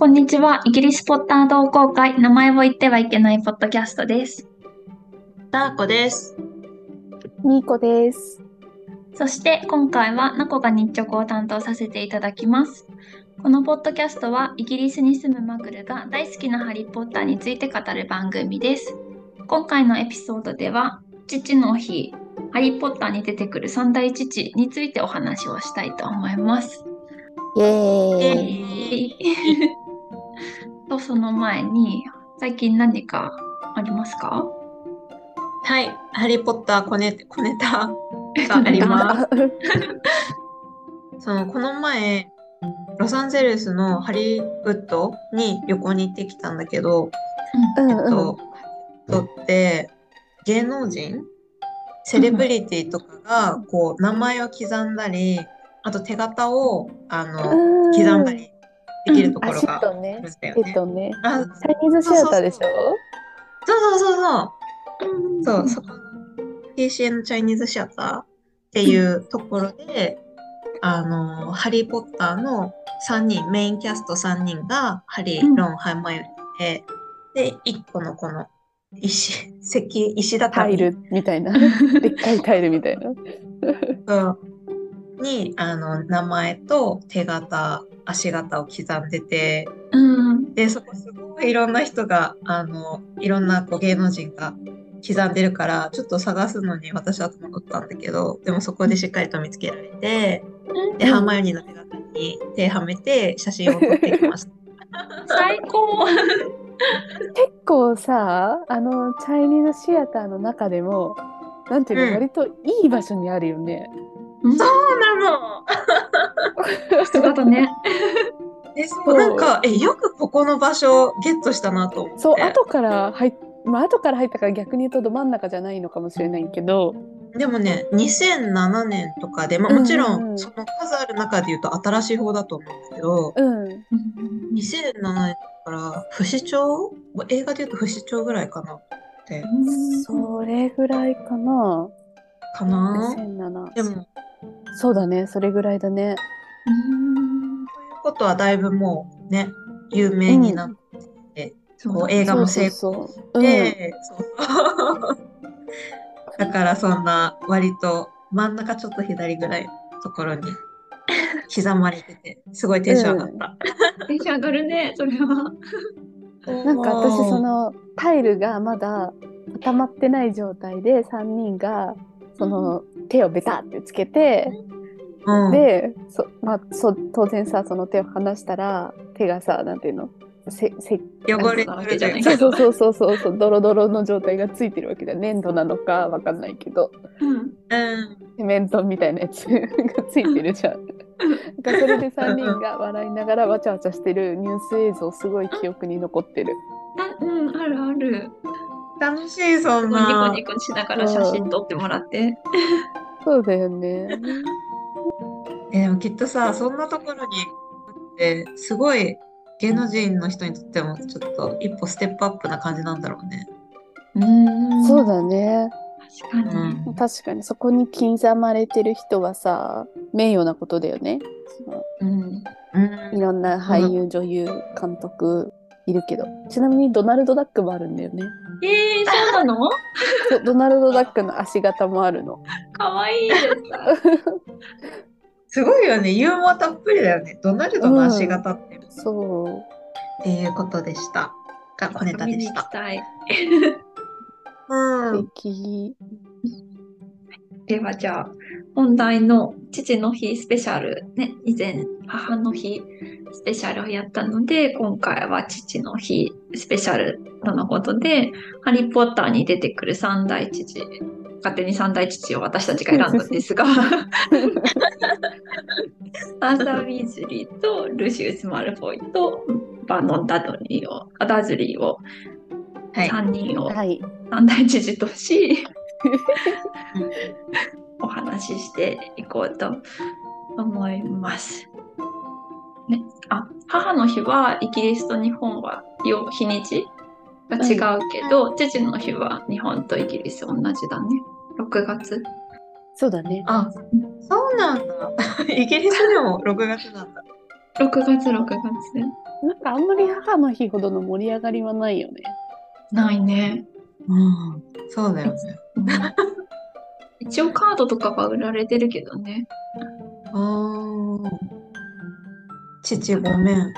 こんにちは。イギリスポッター同好会、名前を言ってはいけないポッドキャストです。ダーコです。ニーコです。そして今回はナコが日直を担当させていただきます。このポッドキャストはイギリスに住むマグルが大好きなハリー・ポッターについて語る番組です。今回のエピソードでは父の日、ハリー・ポッターに出てくる三大父についてお話をしたいと思います。イエえーイ。とその前に最近何かありますか？はい、ハリー・ポッター小ネ小ネタがあります。そのこの前、ロサンゼルスのハリウッドに旅行に行ってきたんだけど、うん。うんえっと、ハリウッドって芸能人、セレブリティとかがこう名前を刻んだり、あと手形をあのうん。刻んだりできるところがあるんットね。だよね。えっとね。あ、チャイニーズシアターでしょ？そうそうそうそう。そう、そこの TCN チャイニーズシアターっていうところで、あの、ハリー・ポッターの3人、メインキャスト3人が、ハリうんー、ロン、ハイマヨで、で、1個のこの 石、石、石タ畳イルみたいな。でっかいタイルみたいな。そうに、あの、名前と手形、足形を刻んでて、うん。で、そこすごいいろんな人が、あの、いろんなこう芸能人が刻んでるから、ちょっと探すのに私は戸惑ったんだけど、でもそこでしっかりと見つけられて、で、うんハーマイオニーの手形に手はめて写真を撮ってきました。最高。結構さ、あの、チャイニーズシアターの中でも、なんていうの、うん割といい場所にあるよね。そうなのそうだね。え、そそうう、なんか、え、よくここの場所ゲットしたなと思って。そう、後から入っ、まあ、後から入ったから逆に言うとど真ん中じゃないのかもしれないけど、でもね、2007年とかで、まあ、もちろん、その数ある中で言うと新しい方だと思うんだけど、うん。2007年から不死鳥映画で言うと不死鳥ぐらいかなって。それぐらいかな。かな？2007。でも、そうだね、それぐらいだね。ことはだいぶもうね、有名になって、こう映画も成功そうそうそう。で、そう だからそんな割と真ん中ちょっと左ぐらいのところに刻まれてて、すごいテンション上がった。テンション上がるね、それは。うん、なんか私そのタイルがまだ固まってない状態で3人がその手をベタってつけて、うん、でそ、まあ、そ当然さその手を離したら手がさなんていうのせせ汚れてるじゃないそうそうそうそうそうそうドロドロの状態がついてるわけだ粘土なのかわかんないけどうん。うん。セメントみたいなやつがついてるじゃん。なそれで3人が笑いながらわちゃわちゃしてるニュース映像すごい記憶に残ってる。あうん、あるある。楽しい、そんニコな。ニコしながら写真撮ってもらって。そうだよね。えでもきっとさ、そんなところにって、すごい芸能人の人にとってもちょっと一歩ステップアップな感じなんだろうね。うんそうだね。確かに。うん確かにそこに刻まれてる人はさ名誉なことだよね。そのうん。うんいろんな俳優、女優、監督いるけど。ちなみにドナルド・ダックもあるんだよね。えー、そうなの？ドナルド・ダックの足型もあるの。かわいいです。すごいよね。ユーモアたっぷりだよね。ドナルドの足型って。っそう。ていうことでした。が小ネタでした。行きたい。うん。素敵。ではじゃあ本題の父の日スペシャルね以前母の日スペシャルをやったので今回は父の日スペシャルとのことで「ハリー・ポッター」に出てくる三大父勝手に三大父を私たちが選んだんですが アーサー・ウィーズリーとルシウス・マルフォイとバノン・ダドリーをあダズリーをはい。3人をはい。三大父とし お話ししていこうと思います。ね、あ母の日はイギリスと日本はよ日にち？が違うけど、父の日は日本とイギリス同じだね。6月？そうだね。あ、そうなんだ。イギリスでも6月なんだ。6月6月。なんかあんまり母の日ほどの盛り上がりはないよね。ないね。うん、そうだよね。一応カードとかは売られてるけどね。ああ。父ごめん。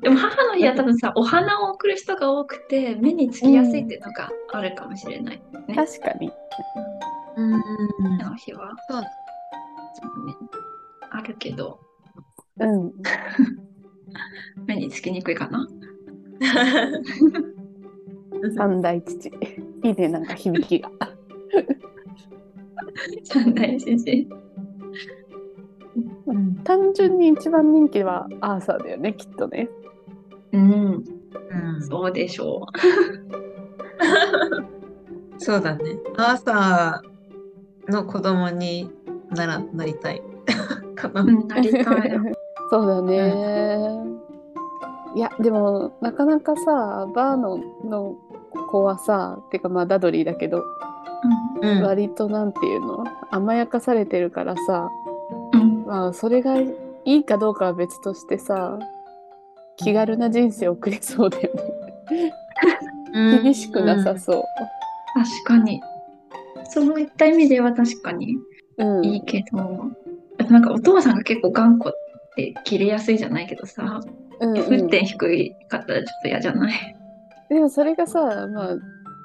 でも母の日は多分さ、お花を贈る人が多くて、目につきやすいっていうのがあるかもしれない。ね。確かに。うん。母の日は。そうね。あるけど、うん。目につきにくいかな。三大父。いいね、なんか響きが。三大先生。うん。単純に一番人気はアーサーだよね、きっとね。うん、うんそうでしょ そうだね。アーサーの子供にならなりたい。かな。う。うん、なりたい。そうだね。いや、でも、なかなかさ、バーノンの子はさ、てかまあダドリーだけど、うん。割となんていうの？甘やかされてるからさ、うん、まあそれがいいかどうかは別としてさ、気軽な人生を送れそうだよね。うん厳しくなさそう。確かに。そういった意味では確かにうん。いいけど、あとなんかお父さんが結構頑固って切れやすいじゃないけどさ、うんうん沸点低いかったらちょっと嫌じゃない？でもそれがさ、まあ、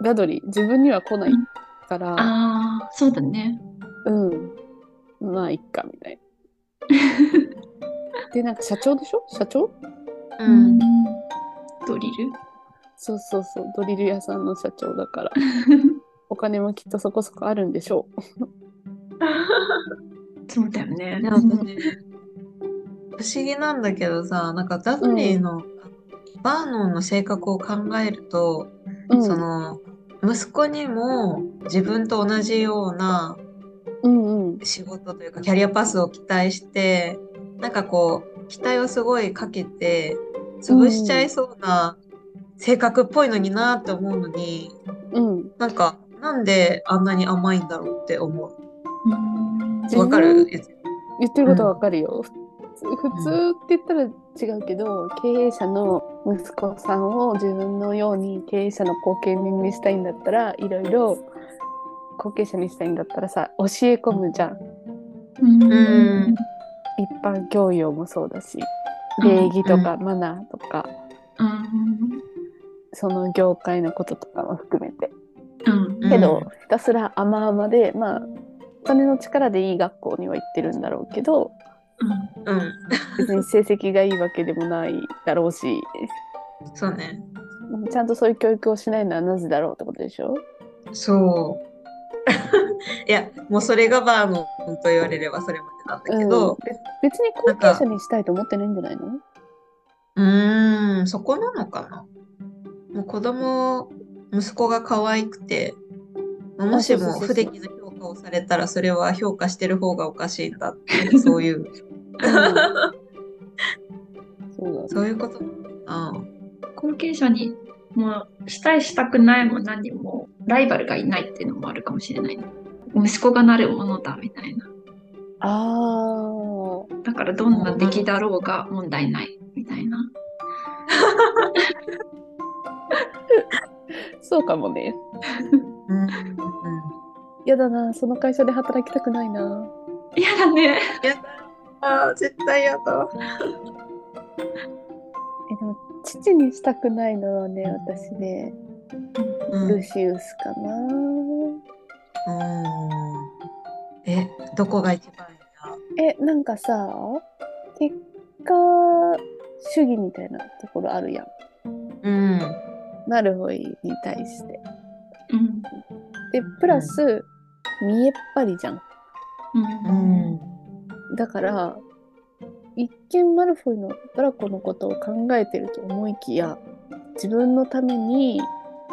ダドリー、自分には来ないから、ああ、そうだね。うん。まあ、いっか、みたいな。で、なんか社長でしょ？社長？うん。ドリル？そうそうそう、ドリル屋さんの社長だから、お金もきっとそこそこあるんでしょ そうだよね。でもね不思議なんだけどさ、なんかダドリーの、バーノンの性格を考えると、う。うん、その息子にも自分と同じようなうんうん。仕事というかキャリアパスを期待してなんかこう期待をすごいかけて潰しちゃいそうな性格っぽいのになって思うのに、うん。なんかなんであんなに甘いんだろうって思う。わかる？言ってることはわかるよ。普通普通って言ったら違うけど、経営者の息子さんを自分のように経営者の後見人にしたいんだったら、いろいろ後継者にしたいんだったらさ、教え込むじゃん。うん。うん一般教養もそうだし、礼儀とかマナーとか、うん。その業界のこととかも含めて。うん。けど、ひたすら甘々で、まあ、お金の力でいい学校には行ってるんだろうけど、うん、別に成績がいいわけでもないだろうし、そうね。ちゃんとそういう教育をしないのはなぜだろうってことでしょ？そう。いや、もうそれがバーノンと言われればそれまでなんだけど、うん。べ別に後継者にしたいと思ってないんじゃないの？うーん、そこなのかな。もう子供、息子が可愛くて、もしも不出来な評価をされたら、それは評価してる方がおかしいんだって、そういう、そうだねそういうことあ後継者にもうしたいしたくないも何もライバルがいないっていうのもあるかもしれない。息子がなるものだみたいな。あだからどんな出来だろうが問題ないみたいな。ー そうかもね。うんうんやだな、その会社で働きたくないな。嫌だね。やだあー絶対やだ。え、でも、父にしたくないのはね、私ね、うんルシウスかな。うんえ、どこが一番いいえ、なんかさ、結果主義みたいなところあるやん。なうん。なるほいに対して。うん。で、プラス、見えっ張りじゃん。うん。だから、一見マルフォイのドラコのことを考えてると思いきや、自分のために、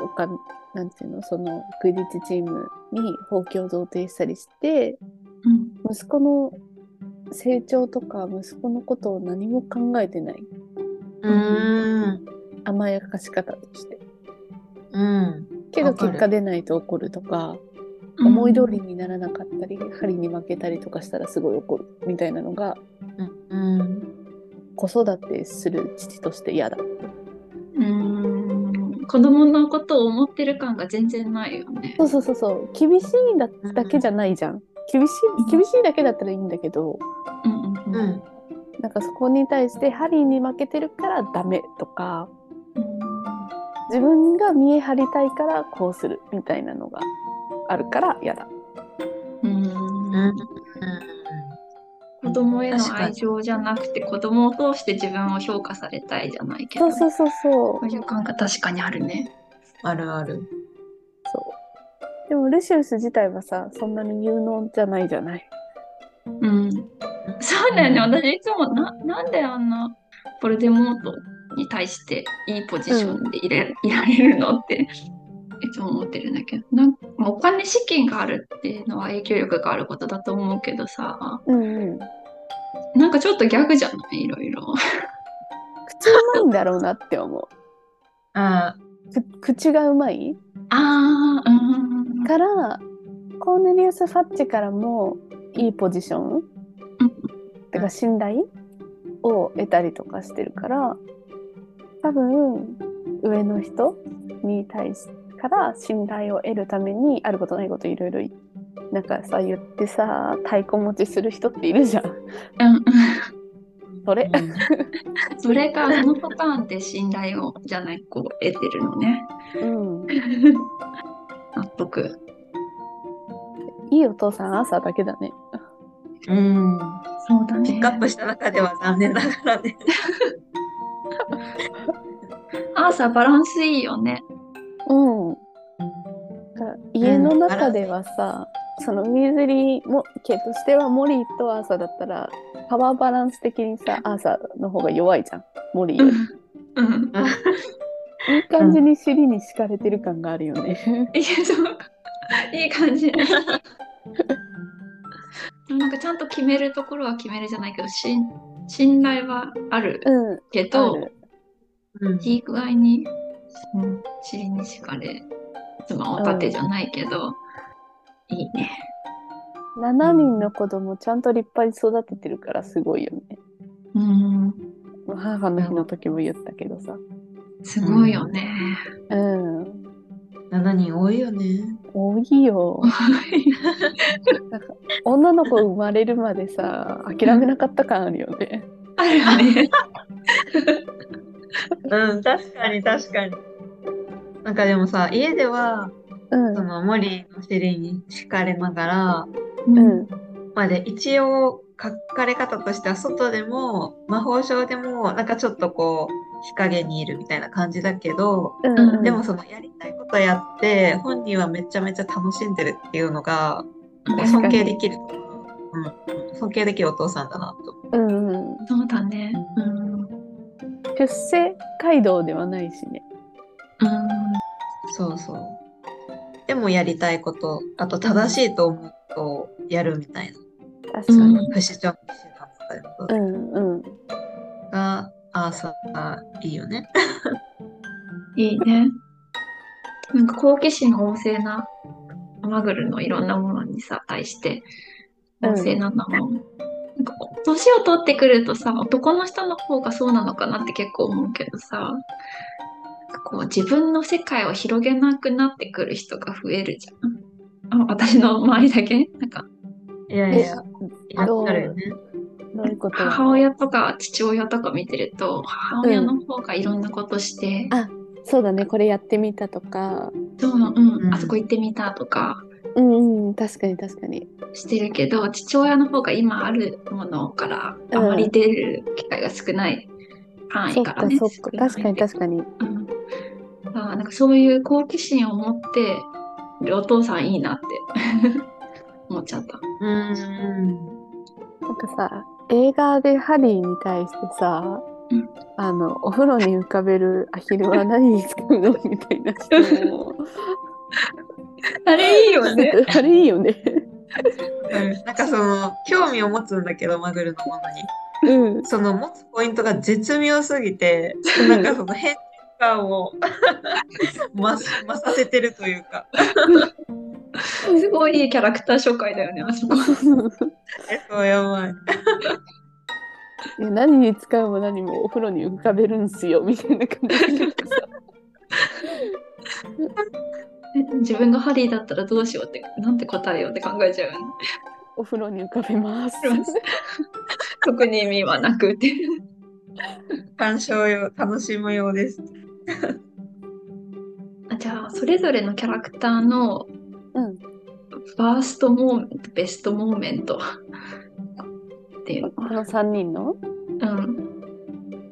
おかなんていうの、そのクイディッチチームに放棄を贈呈したりして、うん。息子の成長とか息子のことを何も考えてない。うん。甘やかし方として。うん。けど結果出ないと怒るとか、思い通りにならなかったり、針に負けたりとかしたらすごい怒るみたいなのがうん。うん。子育てする父として嫌だ。うん子供のことを思ってる感が全然ないよね。そうそうそうそう厳しいだだけじゃないじゃん。厳しい厳しいだけだったらいいんだけどうんうんうんうん。なんかそこに対して針に負けてるからダメとか自分が見え張りたいからこうするみたいなのがあるから嫌だ。うんうん。子供への愛情じゃなくて子供を通して自分を評価されたいじゃないけどそうそうそうそうそういう感が確かにあるね。あるある。そう。でもルシウス自体はさそんなに有能じゃないじゃない。うん、そうだよね私いつもななんであんなボルデモートに対していいポジションでいれ、いられるのっていつも思ってるんだけどなんまあお金資金があるっていうのは影響力があることだと思うけどさ。うんうん。なんかちょっとギャグじゃない？いろいろ。口うまいんだろうなって思う。あく口がうまい？ああうん。からコーネリウス・ファッチからもいいポジション、てか信頼？を得たりとかしてるから多分上の人に対しから信頼を得るためにあることないこといろいろなんかさ言ってさ太鼓持ちする人っているじゃん。うんうんそれ、うんそれがそのパターンで信頼をじゃないこう得てるのね。うん、納得。いいお父さん朝だけだね。うん。そうだね。ピックアップした中では残念ながらね。アーサーバランスいいよね。うん。家の中ではさ、そのウィーズリーも家としてはモリーとアーサーだったらパワーバランス的にさアーサーの方が弱いじゃんモリーより。うん。いい感じに尻に敷かれてる感があるよね。いや、そう。いい感じ。なんかちゃんと決めるところは決めるじゃないけど、しん信頼はあるうん。けどうんいい具合に、うん、尻に敷かれ、妻を立てじゃないけど、いいね。7人の子供ちゃんと立派に育ててるからすごいよね。うん。母の日の時も言ったけどさ。すごいよね。うん。7人多いよね。多いよ。なんか女の子生まれるまでさ諦めなかった感あるよね。あるよね。うん、確かに確かに。なんかでもさ、家では、うんその森の尻に敷かれながら、うんまあで、一応書かれ方としては外でも魔法省でもなんかちょっとこう日陰にいるみたいな感じだけど、うんうんでもそのやりたいことやって本人はめちゃめちゃ楽しんでるっていうのが尊敬できるう、うん、尊敬できるお父さんだなと。うんうんそうだね。うん。うん。出世街道ではないしね。そうそう。でもやりたいこと、あと正しいと思うことをやるみたいな。確かに。不死鳥の騎士団とかでもそううんうん。が、アーサーいいよね。いいね。なんか好奇心旺盛なマグルのいろんなものにさ、対して旺盛なのも、なんか年を取ってくるとさ、男の人の方がそうなのかなって結構思うけどさ、こう自分の世界を広げなくなってくる人が増えるじゃん。あ私の周りだけ？なんか。えいやいや、るよね。どういうこと？なの母親とか父親とか見てると母親の方がいろんなことして、あそうだねこれやってみたとか。そううんうん。あそこ行ってみたとか。うんうん確かに確かに。してるけど父親の方が今あるものからあまり出る機会が少ない範そっから囲かね。そっか。確かに確かに。うん。あなんかそういう好奇心を持ってるお父さんいいなって。思っちゃった。うん。なんかさ映画でハリーに対してさ、うん。あのお風呂に浮かべるアヒルは何に使うのみたいな質問を。あれいいよ あれいいよね。うん。なんかその、興味を持つんだけど、マグルのものに。うん。その持つポイントが絶妙すぎて、なんかその変感を 増させてるというか。すごいいいキャラクター紹介だよね、あそこ。え、そうやばい。いや何に使うも何もお風呂に浮かべるんすよみたいな感じでさ 自分がハリーだったらどうしようって、なんて答えようって考えちゃうよね。お風呂に浮かべます。特に意味はなくって。鑑賞用、楽しむようです。あじゃあ、それぞれのキャラクターのうん。 worst moment、best moment っていうのこの3人の？うん。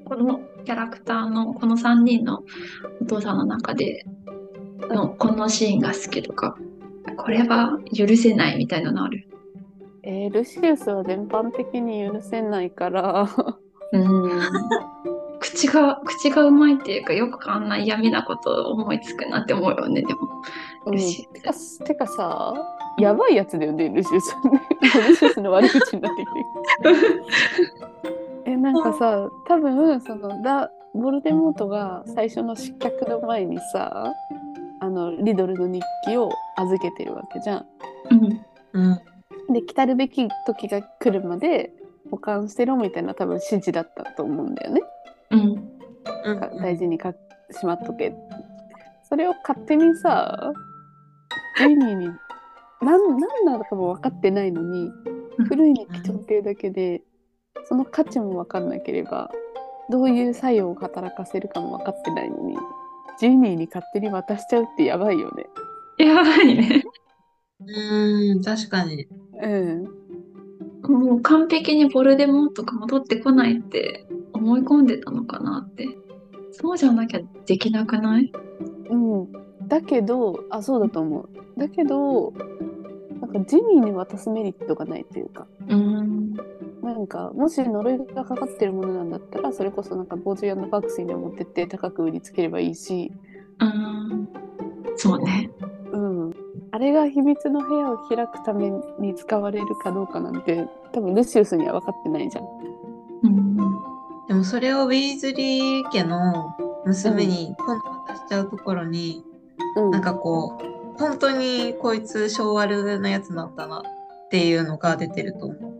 このキャラクターの、この3人のお父さんの中でのこのシーンが好きとか、これは許せないみたいなのある？えールシウスは全般的に許せないから、うん。口が、口がうまいっていうか、よくあんな嫌味なことを思いつくなって思うよね、でも。うん、ルシてかてかさやばいやつだよねルシウスねルシウスの悪口になってきてえなんかさ多分そのダボルデモートが最初の失脚の前にさあのリドルの日記を預けてるわけじゃん。うん。うん。で来たるべき時が来るまで保管してろみたいな多分指示だったと思うんだよね。うん。大事にかしまっとけ。それを勝手にさジェニーになんなのかも分かってないのにうん古い日記帳形だけでその価値も分かんなければどういう作用を働かせるかも分かってないのにジェニーに勝手に渡しちゃうってやばいよね。やばいね。うん、確かに。うん。もう完璧にボルデモートが戻ってこないって思い込んでたのかなって。そうじゃなきゃできなくない？うん、だけどあそうだと思う。だけどなんかジェニーに渡すメリットがないというか。うん。なんかもし呪いがかかってるものなんだったらそれこそなんかボージュヤンのバックスにでも持ってって高く売りつければいいし、うん。そうね。れが秘密の部屋を開くために使われるかどうかなんて多分ルシウスには分かってないじゃん。うん。でもそれをウィーズリー家の娘に今度渡しちゃうところに、うん、なんかこう、本当にこいつ性悪なやつなんだなっていうのが出てると思う。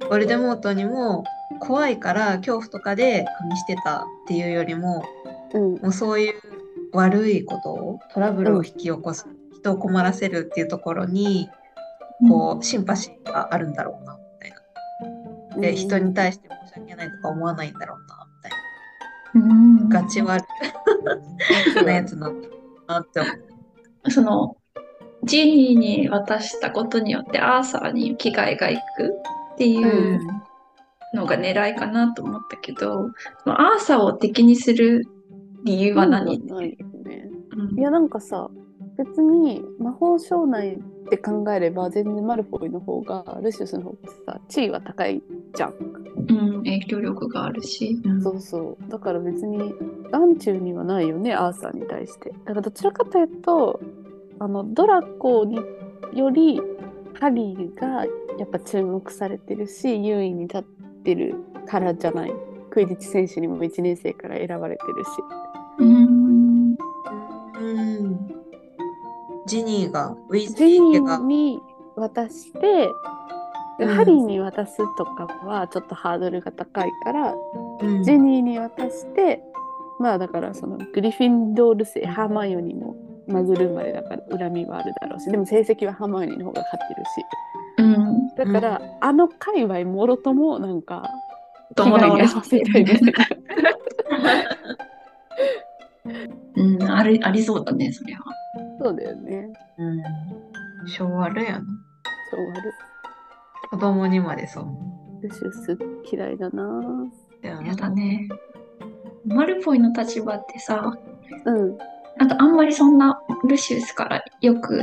ヴォルデモートにも怖いから恐怖とかで加味してたっていうよりも、うんもうそういう悪いことを、トラブルを引き起こす、人を困らせるっていうところに、こう、シンパシーがあるんだろうな、みたいな。で、人に対して申し訳ないとか思わないんだろうな、みたいうん。な。ガチ悪うんなやつなんだなって思う。その、ジニーに渡したことによってアーサーに危害がいくっていうのが狙いかなと思ったけど、そのアーサーを敵にする理由は何、ないよね。うんいやなんかさ別に魔法省内って考えれば全然マルフォイの方がルシウスの方がさ地位は高いじゃん。うん、影響力があるし。うんそうそう。だから別に眼中にはないよね、アーサーに対して。だからどちらかというと、あのドラコによりハリーがやっぱ注目されてるし、優位に立ってるからじゃない。クイディッチ選手にも1年生から選ばれてるし。うん。うん。ジニーが、ウィズジニリー家が。ー、に渡して、でうん。ハリーに渡すとかはちょっとハードルが高いから、うん。ジニーに渡して、まあだからそのグリフィンドール生ハーマイオニーもマグル生まれだから恨みはあるだろうしでも成績はハーマイオニーの方が勝ってるし。うん。だから、あの界隈もろともなんか友達遭わせたいみたいな。うん、ありありそうだね、それは。そうだよねうん。性悪やな。そうある子供にまでそう。ルシウス嫌いだなだよやだね。マルフォイの立場ってさ、うんなんかあんまりそんなルシウスからよく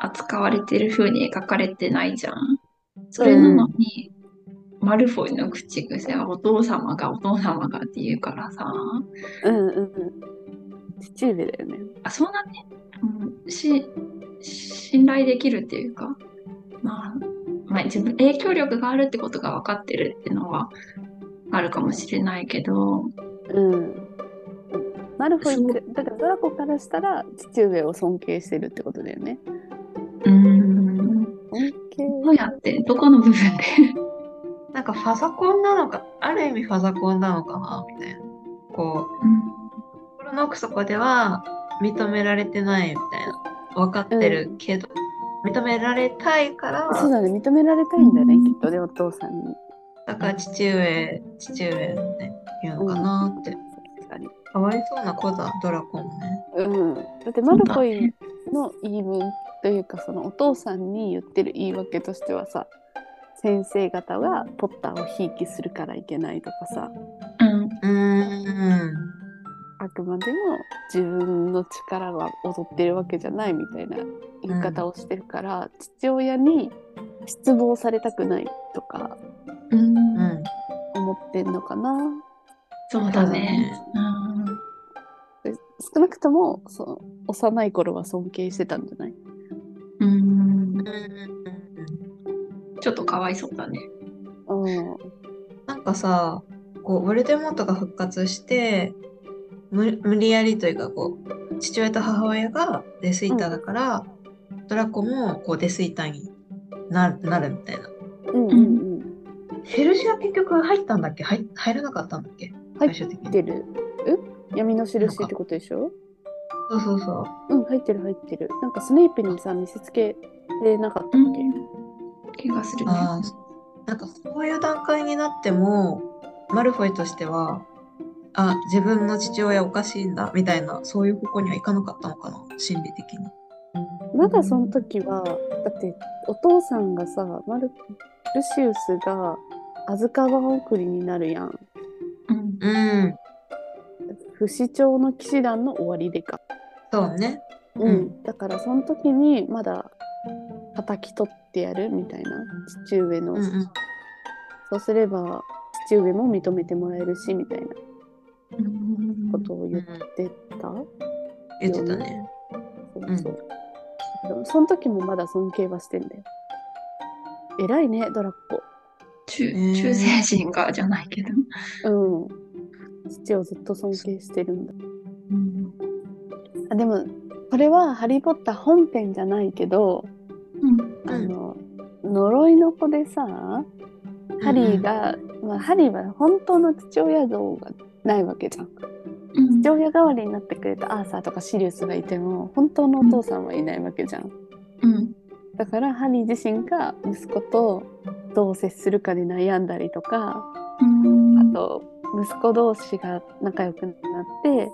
扱われてる風に描かれてないじゃん。それなのに、マルフォイの口癖はお父様がお父様がって言うからさ、うんうんうん父上だよねあ、そんなね、うん、し、信頼できるっていうか、まあ、まあ、自分、影響力があるってことが分かってるっていうのはあるかもしれないけど、うんマルフォイってだからドラコからしたら父上を尊敬してるってことだよねうん。尊敬どうやってどこの部分で？なんかファザコンなのか、ある意味ファザコンなのかなみたいな。こう、心の奥底では認められてないみたいな。分かってるけど、認められたいから、そうだね、認められたいんだよね、うんきっとね、お父さんに。だから父上、父上って言うのかなって。確かに。かわいそうな子だ、ドラコンもね。うん。だってマルコイの言い分というか、そのお父さんに言ってる言い訳としてはさ、先生方がポッターをひいきするからいけないとかさ、うん。うーん。あくまでも自分の力が踊ってるわけじゃないみたいな言い方をしてるから、父親に失望されたくないとかうん。うん。思ってんのかな。そうだね。うん。で少なくともその幼い頃は尊敬してたんじゃない？うん。うんちょっとかわいそうだね。うん。なんかさ、こう、ヴォルデモートが復活して、無無理やりというか、こう、父親と母親がデスイーターだから、ドラコもこうデスイーターにななるみたいな。うんうんうん。ヘルシは結局入ったんだっけ？入入らなかったんだっけ？入最終的に。ってるえ？闇の印ってことでしょ？そうそうそう。うん、入ってる入ってる。なんかスネイプにさ、見せつけれなかったっけ、気がするね。なんかそういう段階になっても、マルフォイとしては、あ、自分の父親おかしいんだ、みたいな、そういう方向にはいかなかったのかな、心理的に。まだその時は、だってお父さんがさ、マルルシウスがアズカバン送りになるやん。うん。うん、不死鳥の騎士団の終わりでか。そうね。うん。うんだからその時にまだ叩き取ってやるみたいな父上の、うんうん。そうすれば父上も認めてもらえるしみたいなうんことを言ってた、言ってたね。そうそう。でもその時もまだ尊敬はしてんだよ。偉いね、ドラッコ。中ー中世人がじゃないけど。うん。父をずっと尊敬してるんだ。うん。あでも、これはハリー・ポッター本編じゃないけど、うん。あの、呪いの子でさ、ハリーが、まあ、ハリーは本当の父親像がないわけじゃん。うん父親代わりになってくれたアーサーとかシリウスがいても、本当のお父さんはいないわけじゃん。うん。だからハリー自身が息子とどう接するかで悩んだりとか、うん。あと息子同士が仲良くなって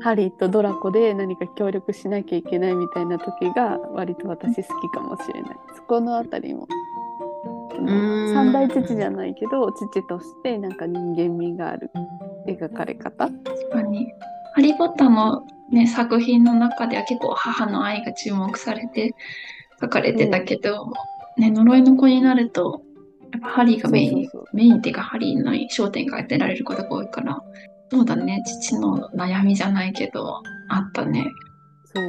ハリーとドラコで何か協力しなきゃいけないみたいな時が割と私好きかもしれない。そこのあたりも。三大父じゃないけど父としてなんか人間味がある描かれ方？確かに。ハリー・ポッターの、ね、作品の中では結構母の愛が注目されて書かれてたけど、ね、呪いの子になると、やっぱハリーがメイン、そうそうそうメインっていうかハリーの焦点が当てられることが多いから、そうだね、父の悩みじゃないけど、あったね。そう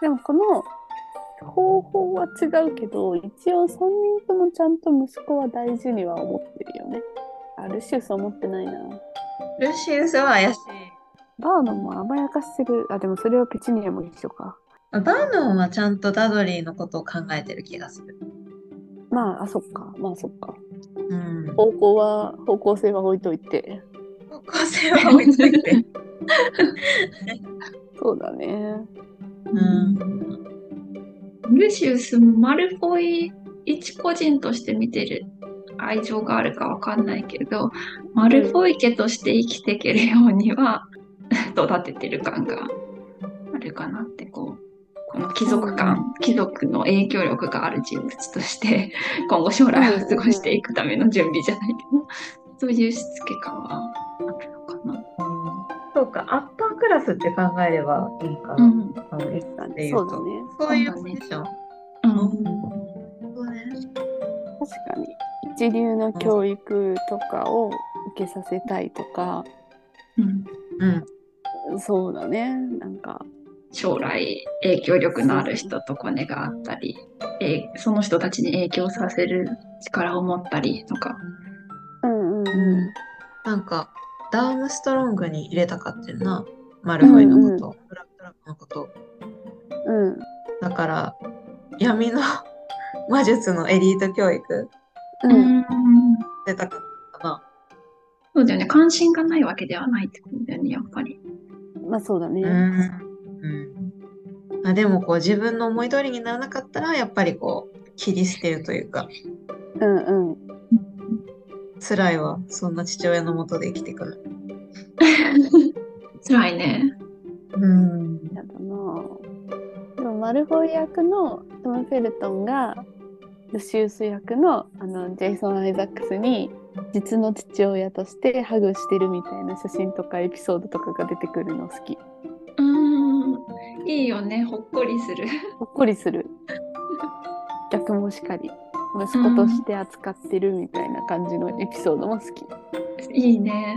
でもこの方法は違うけど一応3人ともちゃんと息子は大事には思ってるよね。あルシウス思ってないな。ルシウスは怪しい。バーノンも甘やかしてる。あ、でもそれはペチニアも一緒か。バーノンはちゃんとダドリーのことを考えてる気がする。まあ、あ、そっか。まあ、そっか。うん。方向は、方向性は置いといて。高校生は置いといて。そうだね。うん。ルシウスもマルフォイ一個人として見てる愛情があるかわかんないけど、マルフォイ家として生きていけるようには 育ててる感があるかなってこうこの貴族感、貴族の影響力がある人物として 今後将来を過ごしていくための準備じゃないけど、そういうしつけ感はあるのかな。そうか、アッパークラスって考えればいいかな。うんあのていうと。そうだね。そういうポジション。うんそうね。確かに。一流の教育とかを受けさせたいとか、うんうん。そうだね。なんか、将来影響力のある人とコネがあったり、えーその人たちに影響させる力を持ったりとか。うんうんうなんか、ダームストロングに入れたかってんな。マルフォイのこと、ブラックトラックのこと。ん。うん。だから、闇の 魔術のエリート教育う。うんん。出たかったかな。そうだよね。関心がないわけではないってことだよね、やっぱり。まあそうだね。うん。うん。あでもこう自分の思い通りにならなかったらやっぱりこう切り捨てるというかうんうん。辛いわそんな父親のもとで生きていくの。辛いね。うん。やだなぁでもマルフォイ役のトム・フェルトンがルシウス役のあのジェイソン・アイザックスに実の父親としてハグしてるみたいな写真とかエピソードとかが出てくるの好き。うん。いいよね。ほっこりする。ほっこりする。逆もしかり。息子として扱ってるみたいな感じのエピソードも好き。いいね。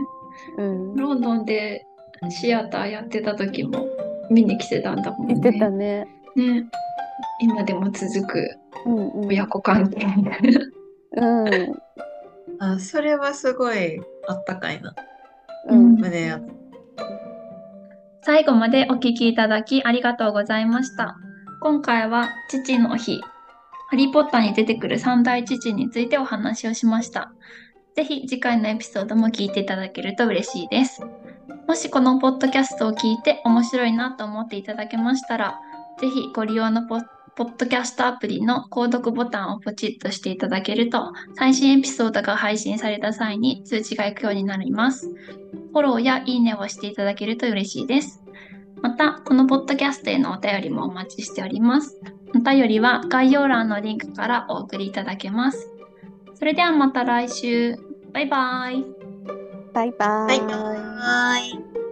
うん。ロンドンでシアターやってた時も見に来てたんだもんね。言ってたね。ね。今でも続くうんうん。親子関係。うん。あそれはすごいあったかいな。うん。胸や最後までお聞きいただきありがとうございました。今回は父の日、ハリーポッターに出てくる三大父についてお話をしました。ぜひ次回のエピソードも聞いていただけると嬉しいです。もしこのポッドキャストを聞いて面白いなと思っていただけましたら、ぜひご利用のポポッドキャストアプリの購読ボタンをポチッとしていただけると、最新エピソードが配信された際に通知が行くようになります。フォローやいいねをしていただけると嬉しいです。また、このポッドキャストへのお便りもお待ちしております。お便りは概要欄のリンクからお送りいただけます。それではまた来週。バイバイ。バイバーバイバーイ。